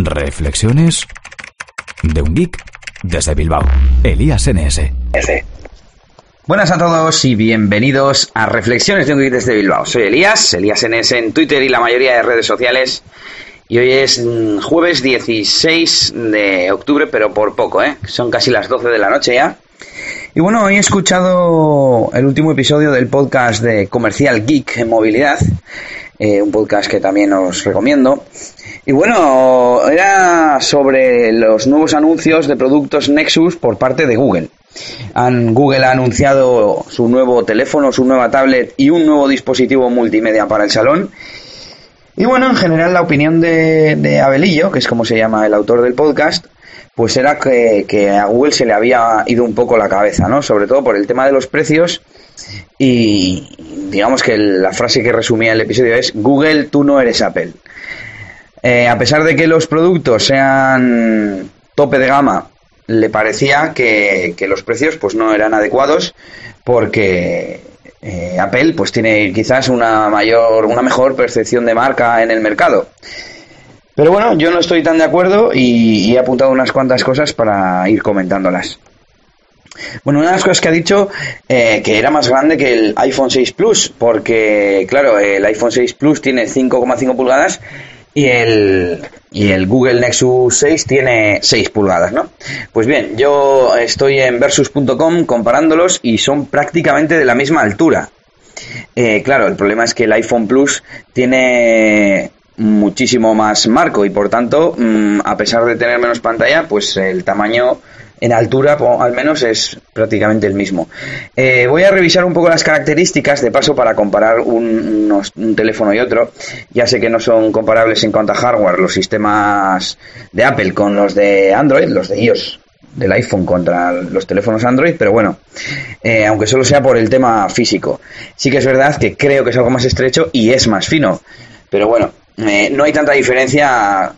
Reflexiones de un geek desde Bilbao. Elías NS. Buenas a todos y bienvenidos a Reflexiones de un geek desde Bilbao. Soy Elías, Elías NS en Twitter y la mayoría de redes sociales. Y hoy es mm, jueves 16 de octubre, pero por poco, ¿eh? Son casi las 12 de la noche ya. Y bueno, hoy he escuchado el último episodio del podcast de Comercial Geek en Movilidad, eh, un podcast que también os recomiendo. Y bueno, era sobre los nuevos anuncios de productos Nexus por parte de Google. Google ha anunciado su nuevo teléfono, su nueva tablet y un nuevo dispositivo multimedia para el salón. Y bueno, en general la opinión de, Abelillo, que es como se llama el autor del podcast, pues era que, a Google se le había ido un poco la cabeza, ¿no? Sobre todo por el tema de los precios y digamos que la frase que resumía el episodio es Google, tú no eres Apple. Eh, a pesar de que los productos sean tope de gama, le parecía que, los precios pues no eran adecuados porque eh, Apple pues tiene quizás una mayor, una mejor percepción de marca en el mercado. Pero bueno, yo no estoy tan de acuerdo y, he apuntado unas cuantas cosas para ir comentándolas. Bueno, una de las cosas que ha dicho eh, que era más grande que el iPhone 6 Plus, porque claro, el iPhone 6 Plus tiene 5,5 pulgadas y el, y el Google Nexus 6 tiene 6 pulgadas, ¿no? Pues bien, yo estoy en versus.com comparándolos y son prácticamente de la misma altura. Eh, claro, el problema es que el iPhone Plus tiene muchísimo más marco y por tanto, mm, a pesar de tener menos pantalla, pues el tamaño en altura al menos es prácticamente el mismo. Eh, voy a revisar un poco las características de paso para comparar un, un, teléfono y otro. Ya sé que no son comparables en cuanto a hardware los sistemas de Apple con los de Android, los de iOS del iPhone contra los teléfonos Android, pero bueno, eh, aunque solo sea por el tema físico. Sí que es verdad que creo que es algo más estrecho y es más fino. Pero bueno, eh, no hay tanta diferencia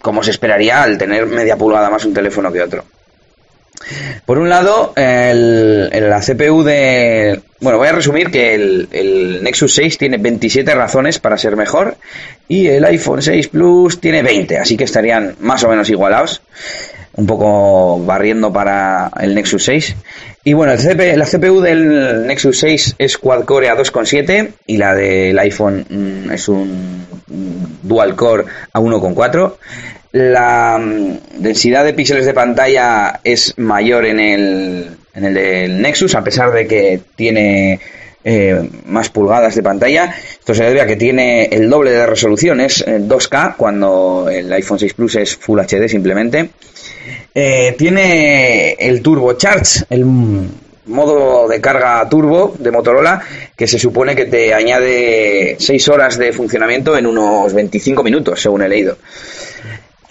como se esperaría al tener media pulgada más un teléfono que otro. Por un lado, el, la CPU de... Bueno, voy a resumir que el, Nexus 6 tiene 27 razones para ser mejor y el iPhone 6 Plus tiene 20, así que estarían más o menos igualados, un poco barriendo para el Nexus 6. Y bueno, la CPU del Nexus 6 es quad-core a 2,7 y la del iPhone mm, es un dual core a 1,4. La mm, densidad de píxeles de pantalla es mayor en el, en el del Nexus, a pesar de que tiene eh, más pulgadas de pantalla. Esto se debe a que tiene el doble de resolución, es 2K, eh, cuando el iPhone 6 Plus es Full HD simplemente. Eh, tiene el Turbo Charge, el modo de carga turbo de Motorola que se supone que te añade 6 horas de funcionamiento en unos 25 minutos, según he leído.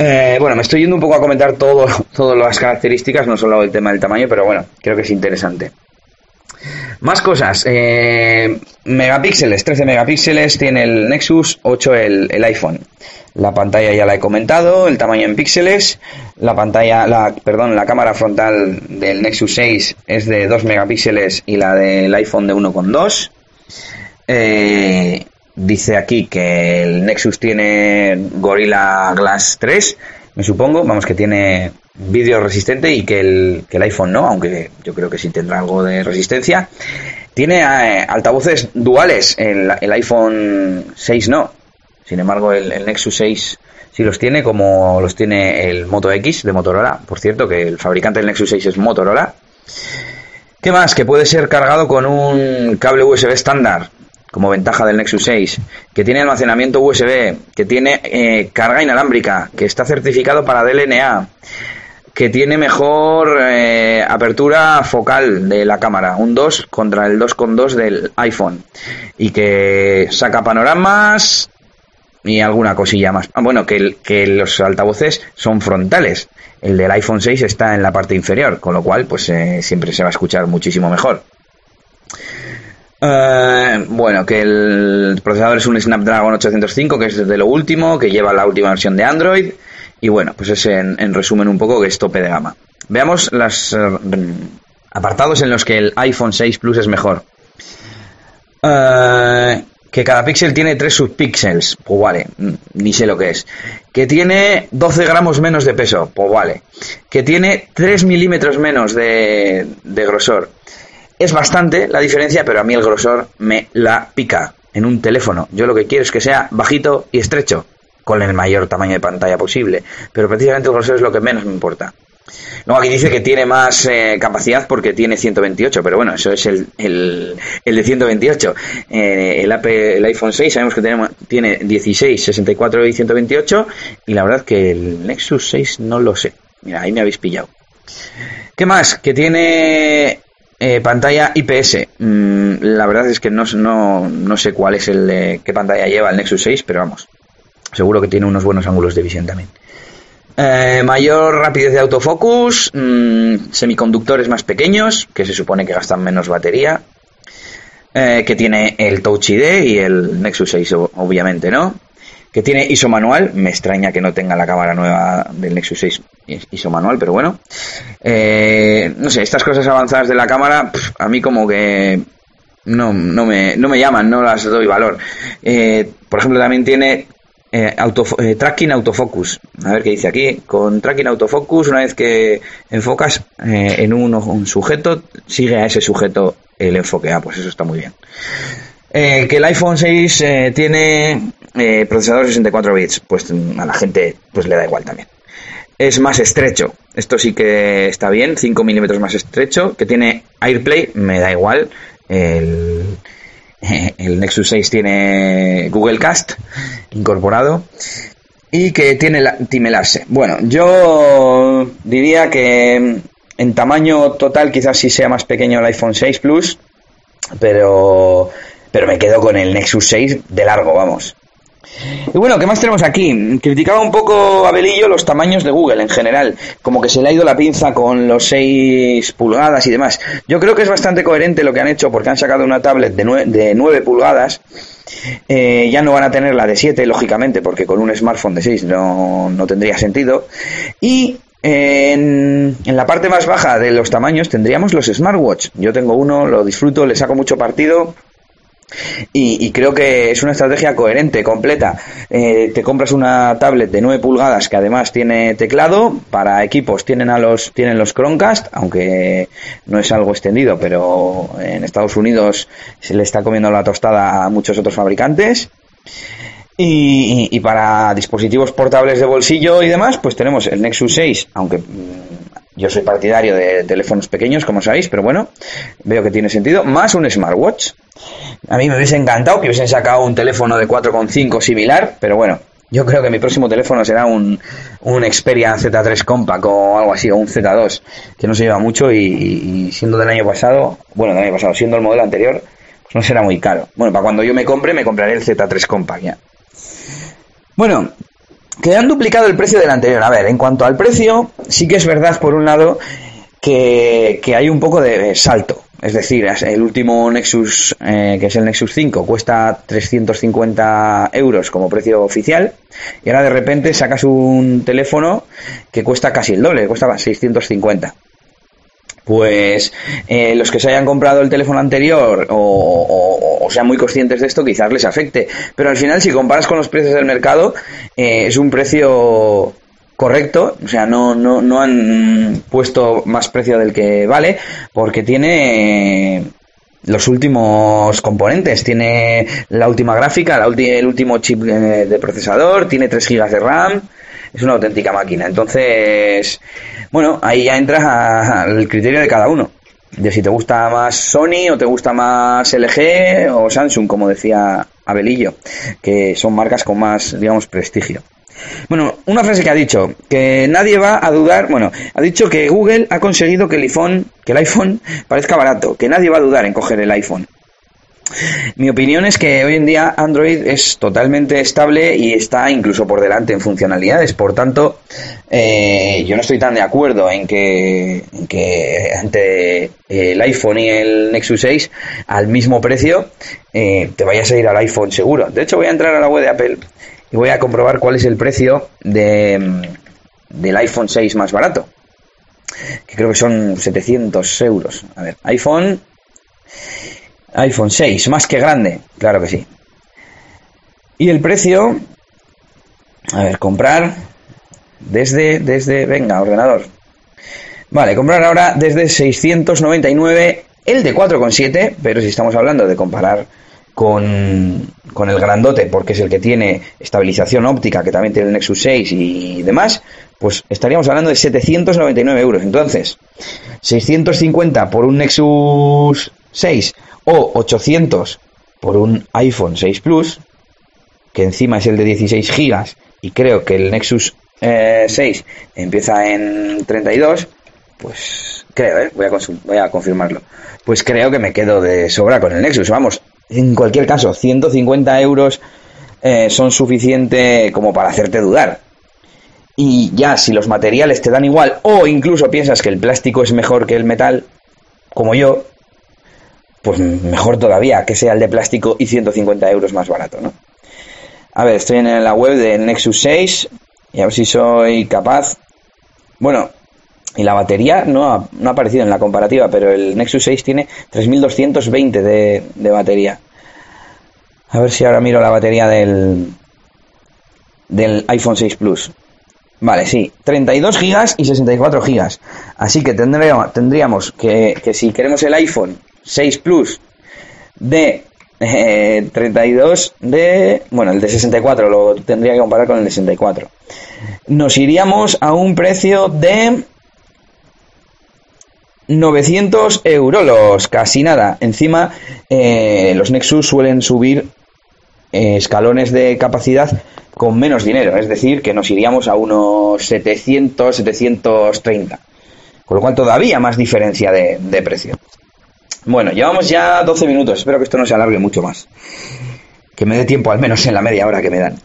Eh, bueno, me estoy yendo un poco a comentar todo, todas las características, no solo el tema del tamaño, pero bueno, creo que es interesante. Más cosas. Eh, megapíxeles, 13 megapíxeles tiene el Nexus, 8 el, iPhone. La pantalla ya la he comentado, el tamaño en píxeles. La pantalla, la, perdón, la cámara frontal del Nexus 6 es de 2 megapíxeles y la del iPhone de 1,2. Eh, dice aquí que el Nexus tiene Gorilla Glass 3, me supongo, vamos que tiene vídeo resistente y que el, que el iPhone no, aunque yo creo que sí tendrá algo de resistencia. Tiene eh, altavoces duales, el, el, iPhone 6 no. Sin embargo, el, Nexus 6 sí los tiene, como los tiene el Moto X de Motorola. Por cierto, que el fabricante del Nexus 6 es Motorola. ¿Qué más? Que puede ser cargado con un cable USB estándar, como ventaja del Nexus 6, que tiene almacenamiento USB, que tiene eh, carga inalámbrica, que está certificado para DLNA, que tiene mejor eh, apertura focal de la cámara, un 2 contra el 2.2 del iPhone, y que saca panoramas y alguna cosilla más. Ah, bueno, que, los altavoces son frontales. El del iPhone 6 está en la parte inferior, con lo cual pues eh, siempre se va a escuchar muchísimo mejor. Eh, bueno, que el procesador es un Snapdragon 805, que es de lo último, que lleva la última versión de Android. Y bueno, pues es en, resumen un poco que es tope de gama. Veamos los eh, apartados en los que el iPhone 6 Plus es mejor. Eh, que cada píxel tiene 3 subpíxeles, pues vale, mm, ni sé lo que es. Que tiene 12 gramos menos de peso, pues vale. Que tiene 3 milímetros menos de, de grosor. Es bastante la diferencia, pero a mí el grosor me la pica en un teléfono. Yo lo que quiero es que sea bajito y estrecho, con el mayor tamaño de pantalla posible. Pero precisamente el grosor es lo que menos me importa. Luego aquí dice que tiene más eh, capacidad porque tiene 128, pero bueno, eso es el, el, el de 128. Eh, el, iPhone 6 sabemos que tiene 16, 64 y 128 y la verdad que el Nexus 6 no lo sé. Mira, ahí me habéis pillado. ¿Qué más? Que tiene eh, pantalla IPS. Mm, la verdad es que no, no, no sé cuál es el de, qué pantalla lleva el Nexus 6, pero vamos. Seguro que tiene unos buenos ángulos de visión también. Eh, mayor rapidez de autofocus, mm, semiconductores más pequeños, que se supone que gastan menos batería, eh, que tiene el Touch ID y el Nexus 6, obviamente, ¿no? Que tiene ISO manual, me extraña que no tenga la cámara nueva del Nexus 6 ISO manual, pero bueno. Eh, no sé, estas cosas avanzadas de la cámara, a mí como que no, no, me, no me llaman, no las doy valor. por ejemplo, también tiene eh, auto, eh, tracking autofocus. A ver qué dice aquí. Con tracking autofocus, una vez que enfocas eh, en un, sujeto, sigue a ese sujeto el enfoque. Ah, pues eso está muy bien. que el iPhone 6 tiene procesador 64 bits, pues a la gente pues le da igual también. Es más estrecho. Esto sí que está bien, 5 milímetros más estrecho. Que tiene AirPlay, me da igual. El, el Nexus 6 tiene Google Cast incorporado y que tiene la timelarse. Bueno, yo diría que en tamaño total quizás sí sea más pequeño el iPhone 6 Plus, pero pero me quedo con el Nexus 6 de largo, vamos. Y bueno, ¿qué más tenemos aquí? Criticaba un poco Abelillo los tamaños de Google en general, como que se le ha ido la pinza con los 6 pulgadas y demás. Yo creo que es bastante coherente lo que han hecho porque han sacado una tablet de 9, de 9 pulgadas. Eh, ya no van a tener la de 7, lógicamente, porque con un smartphone de 6 no, no tendría sentido. Y en, en, la parte más baja de los tamaños tendríamos los smartwatch. Yo tengo uno, lo disfruto, le saco mucho partido. Y, creo que es una estrategia coherente, completa. Eh, te compras una tablet de 9 pulgadas que además tiene teclado. Para equipos tienen, a los, tienen los Chromecast, aunque no es algo extendido, pero en Estados Unidos se le está comiendo la tostada a muchos otros fabricantes. Y, y, para dispositivos portables de bolsillo y demás, pues tenemos el Nexus 6, aunque yo soy partidario de teléfonos pequeños, como sabéis, pero bueno, veo que tiene sentido, más un smartwatch. A mí me hubiese encantado que hubiesen sacado un teléfono de 4,5 similar, pero bueno, yo creo que mi próximo teléfono será un, un Xperia Z3 Compact o algo así, o un Z2, que no se lleva mucho y, siendo del año pasado, bueno, del año pasado, siendo el modelo anterior, pues no será muy caro. Bueno, para cuando yo me compre, me compraré el Z3 Compact ya. Bueno, que han duplicado el precio del anterior. A ver, en cuanto al precio, sí que es verdad, por un lado, que, hay un poco de salto. Es decir, el último Nexus, eh, que es el Nexus 5, cuesta 350 euros como precio oficial. Y ahora de repente sacas un teléfono que cuesta casi el doble, cuesta 650 pues eh, los que se hayan comprado el teléfono anterior o, sean muy conscientes de esto, quizás les afecte. Pero al final, si comparas con los precios del mercado, eh, es un precio correcto, o sea, no, no, no han puesto más precio del que vale, porque tiene los últimos componentes. Tiene la última gráfica, el último chip eh, de procesador, tiene 3 GB de RAM, es una auténtica máquina. Entonces, bueno, ahí ya entras al criterio de cada uno. De si te gusta más Sony o te gusta más LG o Samsung, como decía Abelillo, que son marcas con más, digamos, prestigio. Bueno, una frase que ha dicho, que nadie va a dudar, bueno, ha dicho que Google ha conseguido que el iPhone, que el iPhone parezca barato, que nadie va a dudar en coger el iPhone. Mi opinión es que hoy en día Android es totalmente estable y está incluso por delante en funcionalidades. Por tanto, eh, yo no estoy tan de acuerdo en que, ante el iPhone y el Nexus 6 al mismo precio eh, te vayas a ir al iPhone seguro. De hecho, voy a entrar a la web de Apple y voy a comprobar cuál es el precio de, del iPhone 6 más barato. Que creo que son 700 euros. A ver, iPhone iPhone 6, más que grande, claro que sí. Y el precio, a ver, comprar desde, desde, venga, ordenador. Vale, comprar ahora desde 699 el de 4,7, pero si estamos hablando de comparar con, con, el grandote, porque es el que tiene estabilización óptica, que también tiene el Nexus 6 y demás, pues estaríamos hablando de 799 euros. Entonces, 650 por un Nexus 6 o 800 por un iPhone 6 Plus, que encima es el de 16 gigas y creo que el Nexus 6 eh, empieza en 32, pues creo, ¿eh? voy, a confirmarlo. Pues creo que me quedo de sobra con el Nexus. Vamos, en cualquier caso, 150 euros eh, son suficiente como para hacerte dudar. Y ya si los materiales te dan igual o incluso piensas que el plástico es mejor que el metal, como yo, pues mejor todavía que sea el de plástico y 150 euros más barato, ¿no? A ver, estoy en la web de Nexus 6 y a ver si soy capaz. Bueno, y la batería no ha, aparecido en la comparativa, pero el Nexus 6 tiene 3220 de, de batería. A ver si ahora miro la batería del, del iPhone 6 Plus. Vale, sí, 32 gigas y 64 gigas. Así que tendríamos, tendríamos que, que si queremos el iPhone 6 Plus de 32 eh, de... Bueno, el de 64 lo tendría que comparar con el de 64. Nos iríamos a un precio de 900 euros, casi nada. Encima, eh, los Nexus suelen subir eh, escalones de capacidad con menos dinero, es decir, que nos iríamos a unos 700, 730. Con lo cual todavía más diferencia de, precio. Bueno, llevamos ya 12 minutos, espero que esto no se alargue mucho más. Que me dé tiempo al menos en la media hora que me dan.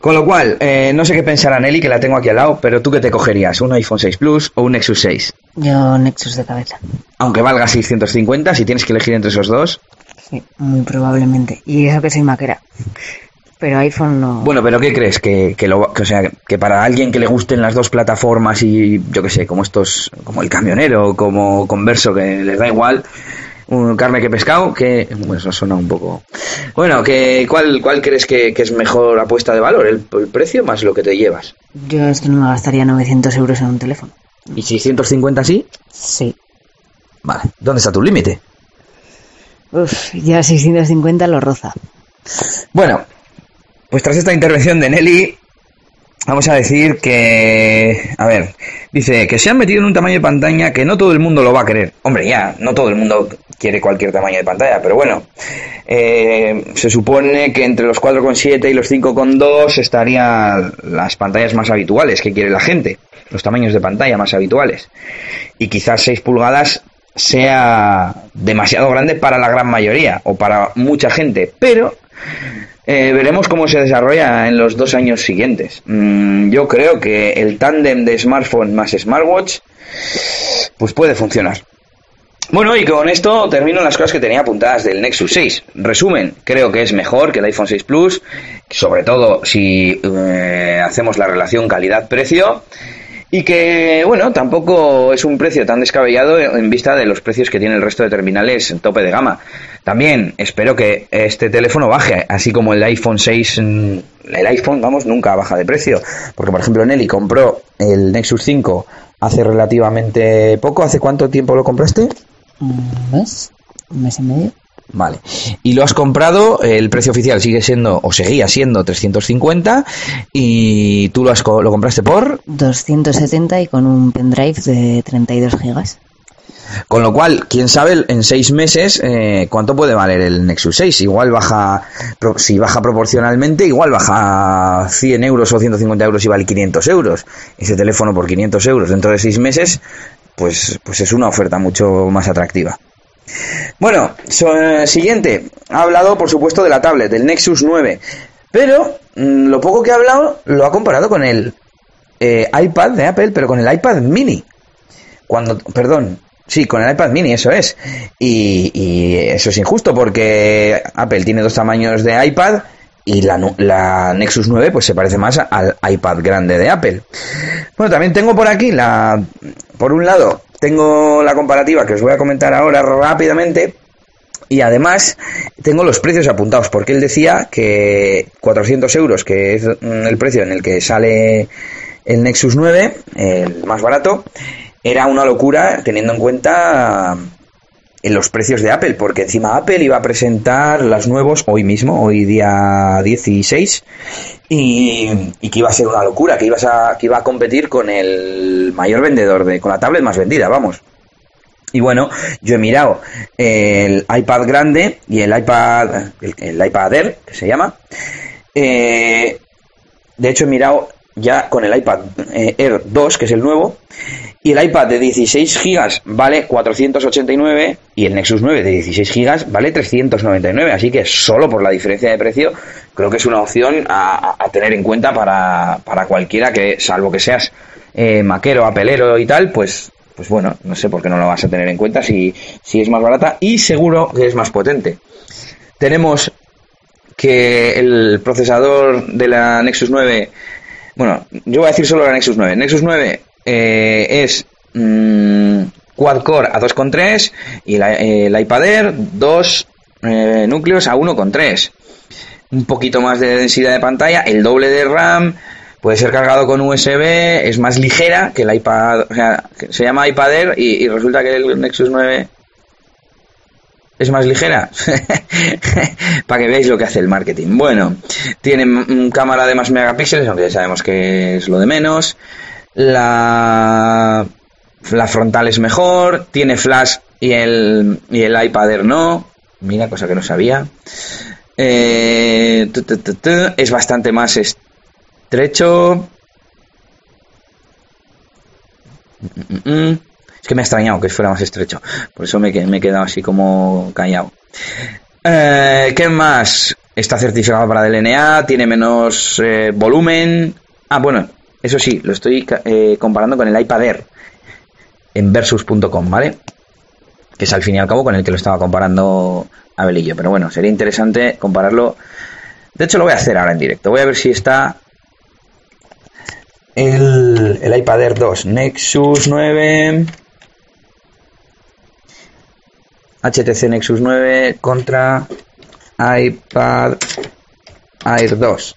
Con lo cual, eh, no sé qué pensará Nelly, que la tengo aquí al lado, pero tú qué te cogerías, un iPhone 6 Plus o un Nexus 6? Yo Nexus de cabeza. Aunque valga 650, si tienes que elegir entre esos dos. Sí, muy probablemente. Y eso que soy maquera pero iPhone no. Bueno, pero ¿qué crees? Que, que, lo, o sea, que para alguien que le gusten las dos plataformas y yo qué sé, como estos, como el camionero, como Converso, que les da igual, un carne que pescado, que bueno, eso suena un poco. Bueno, que ¿cuál, cuál crees que, es mejor apuesta de valor? ¿El, precio más lo que te llevas? Yo es que no me gastaría 900 euros en un teléfono. ¿Y 650 sí? Sí. Vale, ¿dónde está tu límite? Uf, ya 650 lo roza. Bueno, pues tras esta intervención de Nelly, vamos a decir que, a ver, dice que se han metido en un tamaño de pantalla que no todo el mundo lo va a querer. Hombre, ya, no todo el mundo quiere cualquier tamaño de pantalla, pero bueno, eh, se supone que entre los 4,7 y los 5,2 estarían las pantallas más habituales que quiere la gente, los tamaños de pantalla más habituales. Y quizás 6 pulgadas sea demasiado grande para la gran mayoría o para mucha gente, pero eh, veremos cómo se desarrolla en los dos años siguientes. Mm, yo creo que el tándem de smartphone más smartwatch pues puede funcionar. Bueno, y con esto termino las cosas que tenía apuntadas del Nexus 6. Resumen, creo que es mejor que el iPhone 6 Plus, sobre todo si eh, hacemos la relación calidad-precio y que, bueno, tampoco es un precio tan descabellado en vista de los precios que tiene el resto de terminales en tope de gama. También espero que este teléfono baje, así como el iPhone 6, mm, el iPhone, vamos, nunca baja de precio, porque por ejemplo Nelly compró el Nexus 5 hace relativamente poco, ¿hace cuánto tiempo lo compraste? Un mes, un mes y medio. Vale. Y lo has comprado, el precio oficial sigue siendo, o seguía siendo 350, y tú lo, has, lo compraste por... 270 y con un pendrive de 32 gigas. Con lo cual, quién sabe en seis meses eh, cuánto puede valer el Nexus 6. Igual baja, si baja proporcionalmente, igual baja 100 euros o 150 euros y vale 500 euros. Ese teléfono por 500 euros dentro de seis meses, pues, pues es una oferta mucho más atractiva. Bueno, eh, siguiente. Ha hablado, por supuesto, de la tablet, del Nexus 9. Pero mm, lo poco que ha hablado lo ha comparado con el eh, iPad de Apple, pero con el iPad mini. Cuando, perdón, sí, con el iPad mini, eso es. Y, eso es injusto porque Apple tiene dos tamaños de iPad y la, la, Nexus 9 pues se parece más al iPad grande de Apple. Bueno, también tengo por aquí la, por un lado, tengo la comparativa que os voy a comentar ahora rápidamente Y además tengo los precios apuntados, porque él decía que 400 euros, que es mm, el precio en el que sale el Nexus 9, el más barato, era una locura teniendo en cuenta en los precios de Apple, porque encima Apple iba a presentar las nuevos hoy mismo, hoy día 16, y, que iba a ser una locura, que, ibas a, que iba a competir con el mayor vendedor, de, con la tablet más vendida, vamos. Y bueno, yo he mirado el iPad grande y el iPad, el, iPad Air, que se llama. Eh, de hecho, he mirado ya con el iPad eh, Air 2, que es el nuevo, y el iPad de 16 GB vale 489 y el Nexus 9 de 16 GB vale 399. Así que solo por la diferencia de precio creo que es una opción a, tener en cuenta para, para, cualquiera que, salvo que seas eh, maquero, apelero y tal, pues, pues bueno, no sé por qué no lo vas a tener en cuenta si, si es más barata y seguro que es más potente. Tenemos que el procesador de la Nexus 9 bueno, yo voy a decir solo la Nexus 9. Nexus 9 eh, es mm, quad-core a 2,3 y el iPad Air 2 eh, núcleos a 1,3. Un poquito más de densidad de pantalla, el doble de RAM, puede ser cargado con USB, es más ligera que el iPad, se llama iPad Air y resulta que el Nexus 9 es más ligera. Para que veáis lo que hace el marketing. Bueno, tiene cámara de más megapíxeles, aunque ya sabemos que es lo de menos. La, la frontal es mejor, tiene flash y el, y el iPad no. Mira, cosa que no sabía. Eh, es bastante más estrecho. Es que me ha extrañado que fuera más estrecho. Por eso me, he quedado así como callado. Eh, ¿Qué más? Está certificado para DLNA, tiene menos eh, volumen. Ah, bueno, eso sí, lo estoy eh, comparando con el iPad Air en versus.com, ¿vale? Que es al fin y al cabo con el que lo estaba comparando Abelillo. Pero bueno, sería interesante compararlo. De hecho, lo voy a hacer ahora en directo. Voy a ver si está el, el iPad Air 2 Nexus 9. HTC Nexus 9 contra iPad Air 2.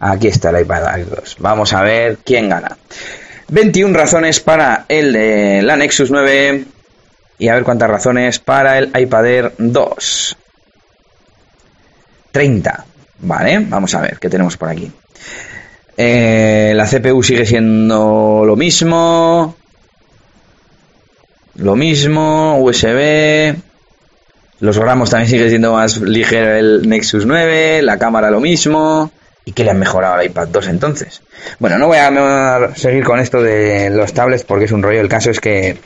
Aquí está el iPad Air 2. Vamos a ver quién gana. 21 razones para el de la Nexus 9 y a ver cuántas razones para el iPad Air 2. 30. Vale, vamos a ver qué tenemos por aquí. Eh, la CPU sigue siendo lo mismo. Lo mismo, USB. Los gramos también sigue siendo más ligero el Nexus 9. La cámara lo mismo. ¿Y qué le han mejorado al iPad 2 entonces? Bueno, no voy a seguir con esto de los tablets porque es un rollo. El caso es que,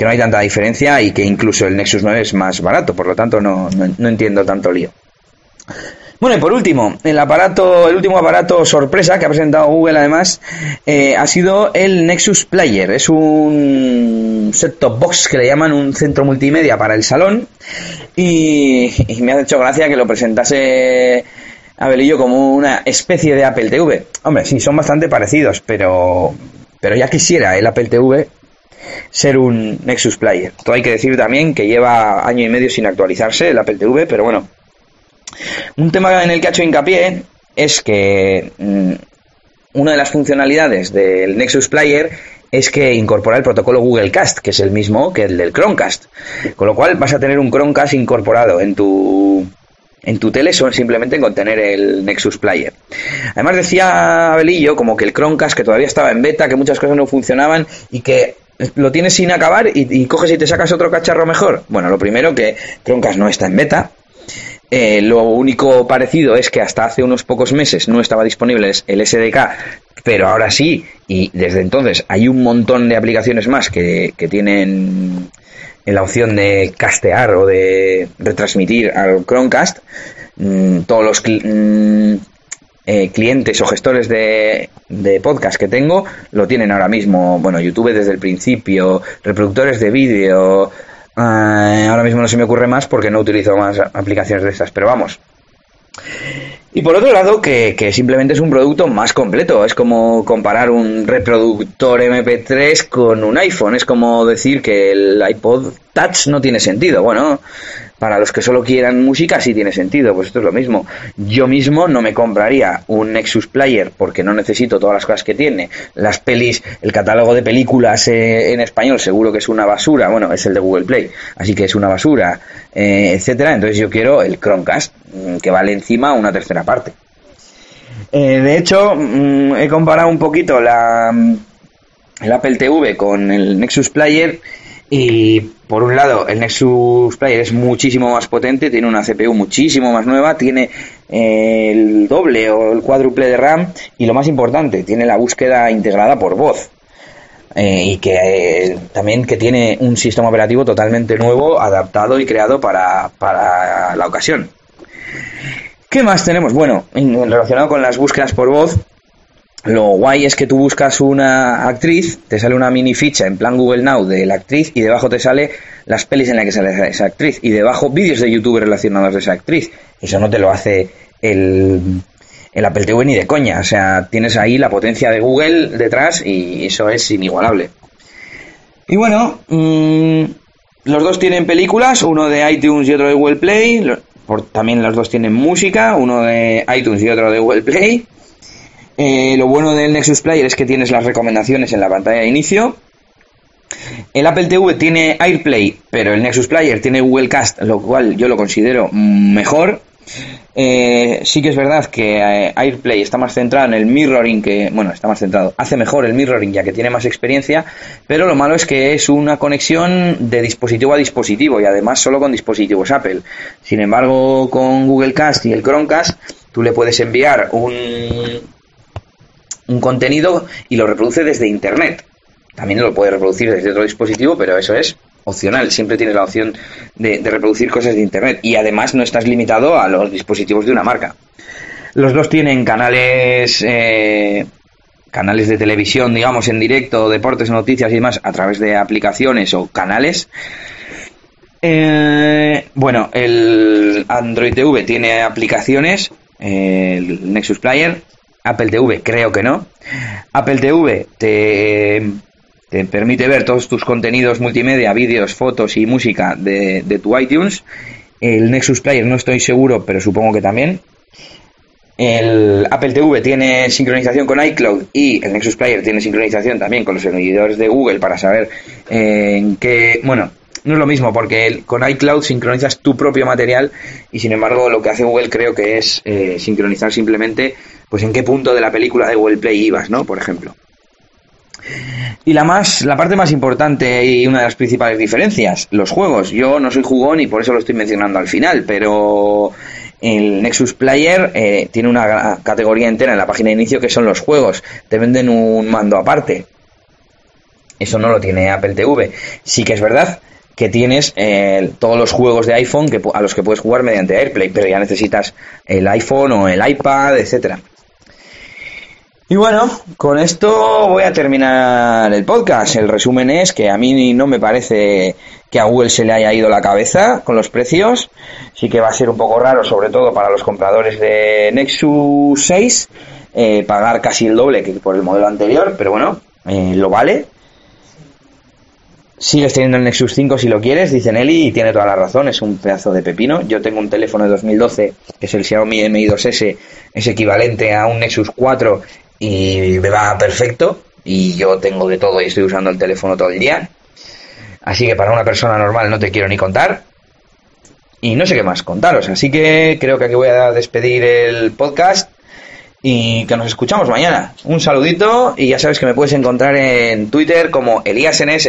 no hay tanta diferencia y que incluso el Nexus 9 es más barato. Por lo tanto, no, no entiendo tanto lío. Bueno, y por último, el aparato, el último aparato sorpresa que ha presentado Google además eh, ha sido el Nexus Player. Es un set-top box que le llaman un centro multimedia para el salón y, me ha hecho gracia que lo presentase Abelillo como una especie de Apple TV. Hombre, sí, son bastante parecidos, pero, pero ya quisiera el Apple TV ser un Nexus Player. Todo hay que decir también que lleva año y medio sin actualizarse el Apple TV, pero bueno, un tema en el que ha hecho hincapié es que mm, una de las funcionalidades del Nexus Player es que incorpora el protocolo Google Cast, que es el mismo que el del Chromecast. Con lo cual vas a tener un Chromecast incorporado en tu en tu tele simplemente con tener el Nexus Player. Además decía Abelillo como que el Chromecast que todavía estaba en beta, que muchas cosas no funcionaban y que lo tienes sin acabar y, y coges y te sacas otro cacharro mejor. Bueno, lo primero que Chromecast no está en beta, eh, lo único parecido es que hasta hace unos pocos meses no estaba disponible el SDK, pero ahora sí, y desde entonces hay un montón de aplicaciones más que, tienen la opción de castear o de retransmitir al Chromecast. Mm, todos los mm, eh, clientes o gestores de, de, podcast que tengo lo tienen ahora mismo. Bueno, YouTube desde el principio, reproductores de vídeo, Ah, ahora mismo no se me ocurre más porque no utilizo más aplicaciones de estas, pero vamos. Y por otro lado, que, que, simplemente es un producto más completo. Es como comparar un reproductor MP3 con un iPhone. Es como decir que el iPod Touch no tiene sentido. Bueno, para los que solo quieran música sí tiene sentido, pues esto es lo mismo. Yo mismo no me compraría un Nexus Player porque no necesito todas las cosas que tiene. Las pelis, el catálogo de películas eh, en español seguro que es una basura, bueno, es el de Google Play, así que es una basura, eh, etcétera. Entonces yo quiero el Chromecast, mm, que vale encima una tercera parte. Eh, de hecho, mm, he comparado un poquito la, el Apple TV con el Nexus Player y por un lado, el Nexus Player es muchísimo más potente, tiene una CPU muchísimo más nueva, tiene eh, el doble o el cuádruple de RAM y lo más importante, tiene la búsqueda integrada por voz. Eh, y que eh, también que tiene un sistema operativo totalmente nuevo, adaptado y creado para, para la ocasión. ¿Qué más tenemos? Bueno, relacionado con las búsquedas por voz, lo guay es que tú buscas una actriz, te sale una mini ficha en plan Google Now de la actriz y debajo te sale las pelis en las que sale esa actriz y debajo vídeos de YouTube relacionados de esa actriz. Eso no te lo hace el, el Apple TV ni de coña. O sea, tienes ahí la potencia de Google detrás y eso es inigualable. Y bueno, mm, los dos tienen películas, uno de iTunes y otro de Google Play. también los dos tienen música, uno de iTunes y otro de Google Play. Eh, lo bueno del Nexus Player es que tienes las recomendaciones en la pantalla de inicio. El Apple TV tiene AirPlay, pero el Nexus Player tiene Google Cast, lo cual yo lo considero mejor. Eh, sí que es verdad que eh, AirPlay está más centrado en el mirroring que, bueno, está más centrado, hace mejor el mirroring ya que tiene más experiencia, pero lo malo es que es una conexión de dispositivo a dispositivo y además solo con dispositivos Apple. Sin embargo, con Google Cast y el Chromecast, tú le puedes enviar un, un contenido y lo reproduce desde Internet. También lo puede reproducir desde otro dispositivo, pero eso es opcional. Siempre tienes la opción de, reproducir cosas de Internet. Y además no estás limitado a los dispositivos de una marca. Los dos tienen canales, eh, canales de televisión, digamos, en directo, deportes, noticias y demás, a través de aplicaciones o canales. Eh, bueno, el Android TV tiene aplicaciones, el Nexus Player, Apple TV creo que no. Apple TV te, te permite ver todos tus contenidos multimedia, vídeos, fotos y música de, tu iTunes. El Nexus Player no estoy seguro, pero supongo que también. El Apple TV tiene sincronización con iCloud y el Nexus Player tiene sincronización también con los servidores de Google para saber eh, en qué, bueno, no es lo mismo porque con iCloud sincronizas tu propio material y sin embargo lo que hace Google creo que es eh, sincronizar simplemente pues en qué punto de la película de Google Play ibas, ¿no? Por ejemplo. Y la más, la parte más importante y una de las principales diferencias, los juegos. Yo no soy jugón y por eso lo estoy mencionando al final, pero el Nexus Player eh, tiene una categoría entera en la página de inicio que son los juegos. Te venden un mando aparte. Eso no lo tiene Apple TV. Sí que es verdad que tienes eh, todos los juegos de iPhone que, a los que puedes jugar mediante AirPlay, pero ya necesitas el iPhone o el iPad, etcétera. Y bueno, con esto voy a terminar el podcast. El resumen es que a mí no me parece que a Google se le haya ido la cabeza con los precios. Sí que va a ser un poco raro, sobre todo para los compradores de Nexus 6, eh, pagar casi el doble que por el modelo anterior, pero bueno, eh, lo vale. Sigues teniendo el Nexus 5 si lo quieres, dice Nelly, y tiene toda la razón, es un pedazo de pepino. Yo tengo un teléfono de 2012, que es el Xiaomi Mi 2S, es equivalente a un Nexus 4 y me va perfecto. Y yo tengo de todo y estoy usando el teléfono todo el día. Así que para una persona normal no te quiero ni contar. Y no sé qué más contaros. Así que creo que aquí voy a despedir el podcast y que nos escuchamos mañana. Un saludito y ya sabes que me puedes encontrar en Twitter como ElíasNS.